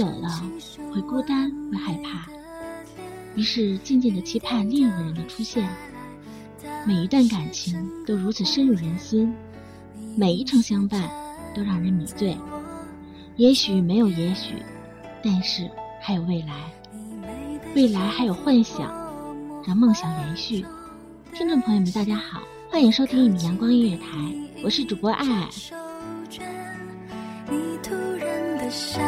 久了会孤单，会害怕，于是渐渐的期盼另一个人的出现。每一段感情都如此深入人心，每一程相伴都让人迷醉。也许没有也许，但是还有未来，未来还有幻想，让梦想延续。听众朋友们，大家好，欢迎收听阳光音乐台，我是主播爱爱。你突然的笑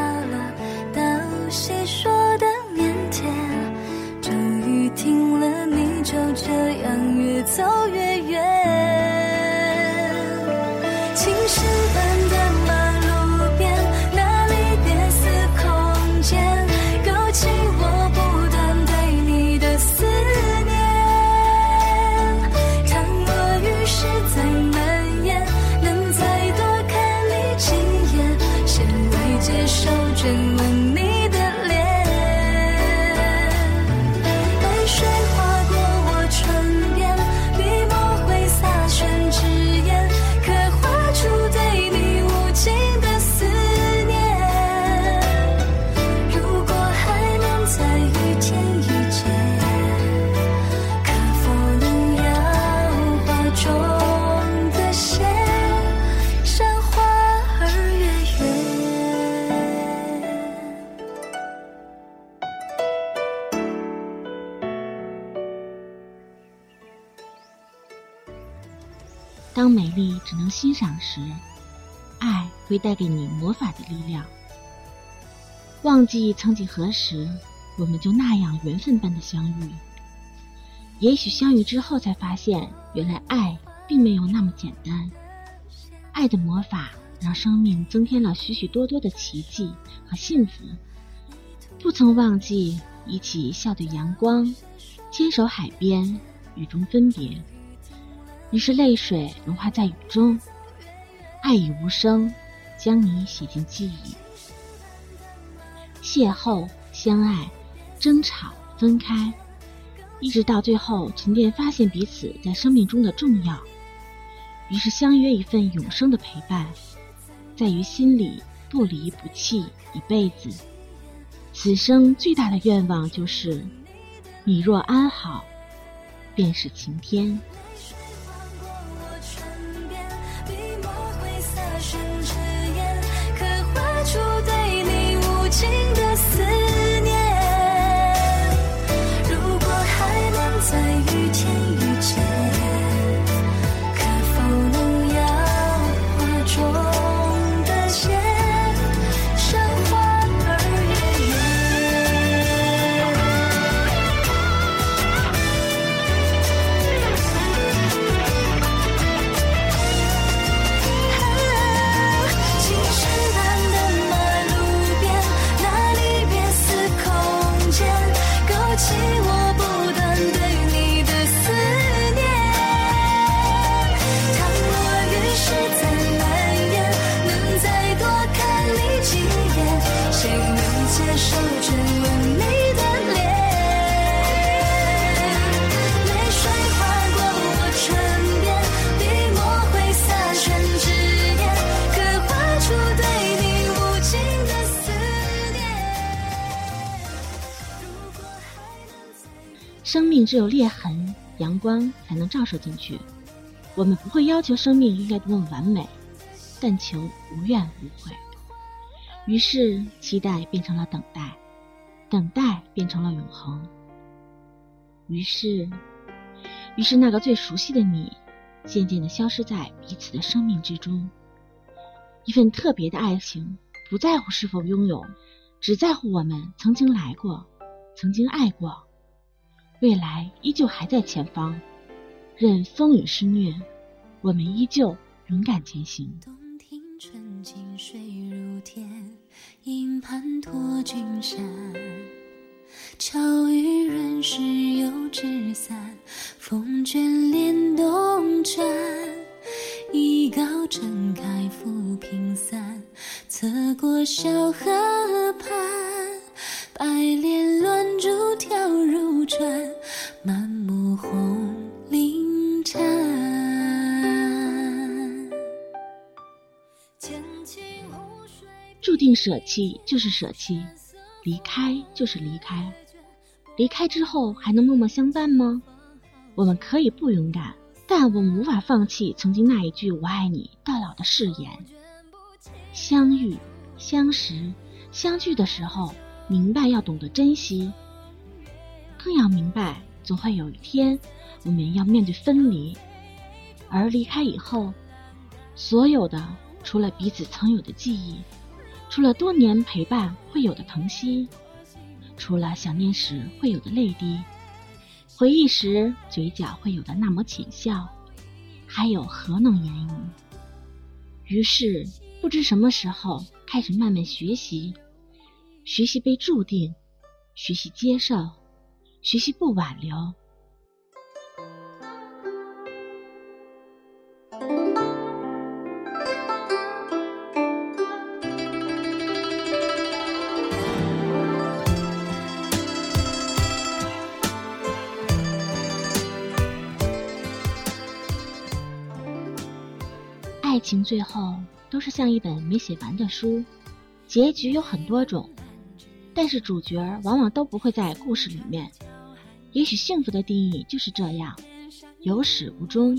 当美丽只能欣赏时，爱会带给你魔法的力量。忘记曾几何时，我们就那样缘分般的相遇。也许相遇之后才发现，原来爱并没有那么简单。爱的魔法让生命增添了许许多多的奇迹和幸福。不曾忘记一起笑对阳光，牵手海边，雨中分别。于是泪水融化在雨中，爱已无声，将你写进记忆。邂逅、相爱、争吵、分开，一直到最后沉淀，发现彼此在生命中的重要。于是相约一份永生的陪伴，在于心里不离不弃一辈子。此生最大的愿望就是，你若安好，便是晴天。吻你的脸泪水划过我唇边纸刻画出对你无尽的思念如果还能生命只有裂痕阳光才能照射进去我们不会要求生命应该多么完美但求无怨无悔于是，期待变成了等待，等待变成了永恒。于是，于是那个最熟悉的你，渐渐的消失在彼此的生命之中。一份特别的爱情，不在乎是否拥有，只在乎我们曾经来过，曾经爱过，未来依旧还在前方。任风雨肆虐，我们依旧勇敢前行。景水如天，银盘托君山。巧遇润时有纸伞，风卷帘动船。一篙撑开浮萍散，侧过小河畔，白莲乱珠跳入船，注定舍弃就是舍弃，离开就是离开。离开之后还能默默相伴吗？我们可以不勇敢，但我们无法放弃曾经那一句“我爱你到老”的誓言。相遇、相识、相聚的时候，明白要懂得珍惜，更要明白总会有一天我们要面对分离。而离开以后，所有的除了彼此曾有的记忆，除了多年陪伴会有的疼惜。除了想念时会有的泪滴，回忆时嘴角会有的那抹浅笑，还有何能言语？于是不知什么时候开始慢慢学习，学习被注定，学习接受，学习不挽留。情最后都是像一本没写完的书，结局有很多种，但是主角往往都不会在故事里面。也许幸福的定义就是这样，有始无终。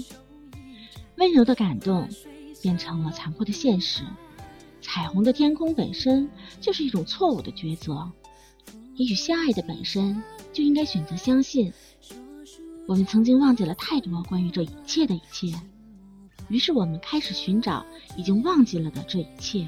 温柔的感动变成了残酷的现实，彩虹的天空本身就是一种错误的抉择。也许相爱的本身就应该选择相信。我们曾经忘记了太多关于这一切的一切。于是我们开始寻找已经忘记了的这一切。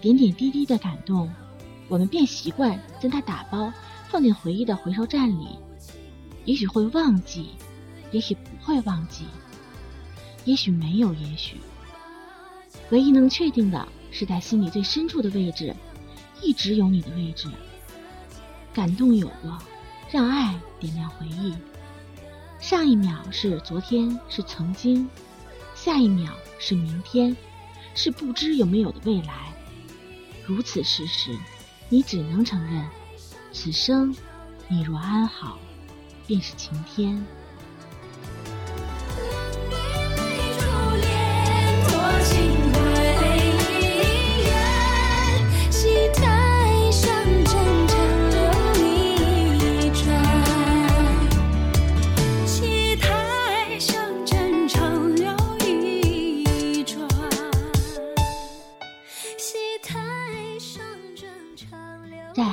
点点滴滴的感动，我们便习惯将它打包放进回忆的回收站里。也许会忘记，也许不会忘记，也许没有也许。唯一能确定的是，在心里最深处的位置，一直有你的位置。感动有过，让爱点亮回忆。上一秒是昨天，是曾经；下一秒是明天，是不知有没有的未来。如此事实，你只能承认，此生你若安好，便是晴天。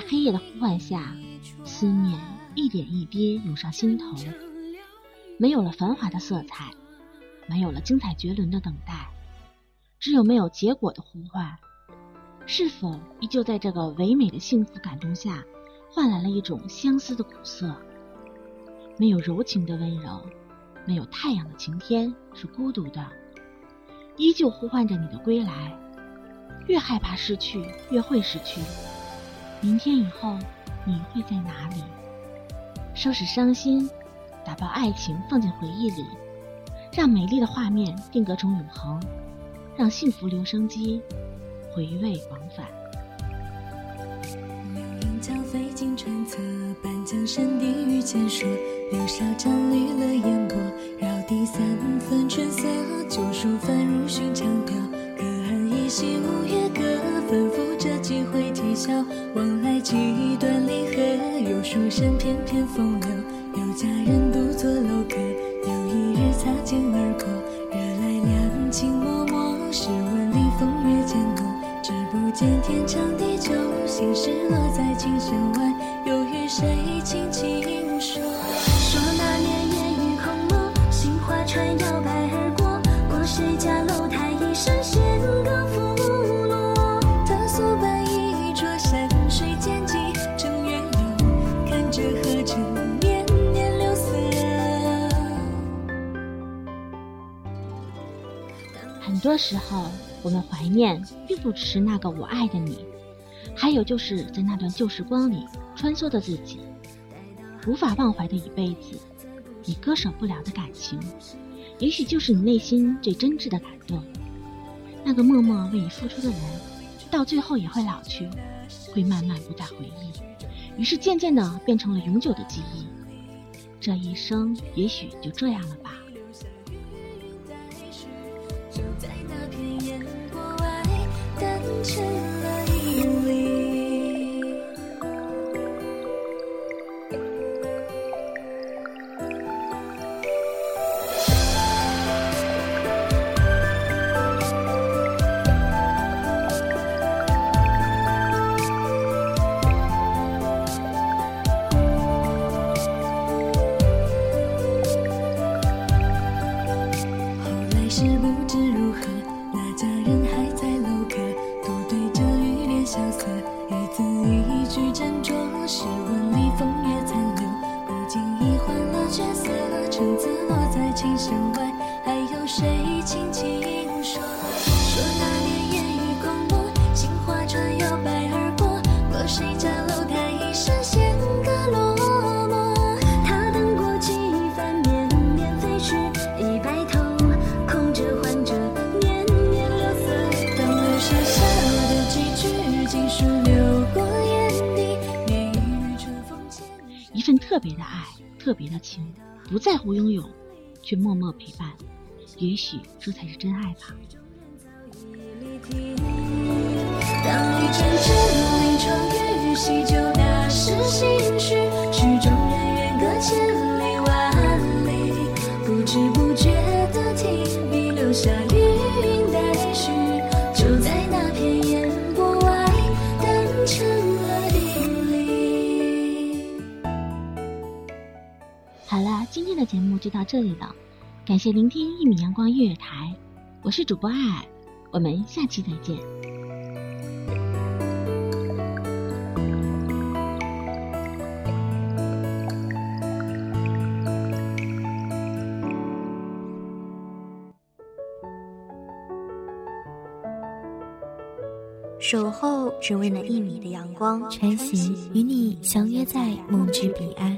黑夜的呼唤下，思念一点一滴涌上心头。没有了繁华的色彩，没有了精彩绝伦的等待，只有没有结果的呼唤。是否依旧在这个唯美的幸福感动下，换来了一种相思的苦涩？没有柔情的温柔，没有太阳的晴天是孤独的，依旧呼唤着你的归来。越害怕失去，越会失去。明天以后，你会在哪里？收拾伤心，打包爱情放进回忆里，让美丽的画面定格成永恒，让幸福留声机回味往返。流云交飞经川侧，半江山地遇见说，流沙沾绿了烟波，绕地三分春色，旧书翻入寻常调。隔岸依稀五月歌，反复着几回啼往来几段离合，有书生翩翩风流，有佳人独坐楼阁。时候，我们怀念，并不只是那个我爱的你，还有就是在那段旧时光里穿梭的自己，无法忘怀的一辈子，你割舍不了的感情，也许就是你内心最真挚的感动。那个默默为你付出的人，到最后也会老去，会慢慢不再回忆，于是渐渐的变成了永久的记忆。这一生，也许就这样了吧。角色，橙子落在琴弦外，还有谁轻轻说？说那年烟雨空蒙，杏花船摇摆而过，过谁家楼台一声弦歌落寞。他等过几番绵绵飞絮，已白头，空折换着年年流色。当留下下的几句锦书流过眼底，念一日春风千里。一份特别的爱，特别的情，不在乎拥有，却默默陪伴。也许这才是真爱吧。当一阵阵临窗雨，喜酒那是心绪，好了，今天的节目就到这里了，感谢聆听一米阳光音乐台，我是主播艾尔，我们下期再见。守候只为那一米的阳光，穿行与你相约在梦之彼岸。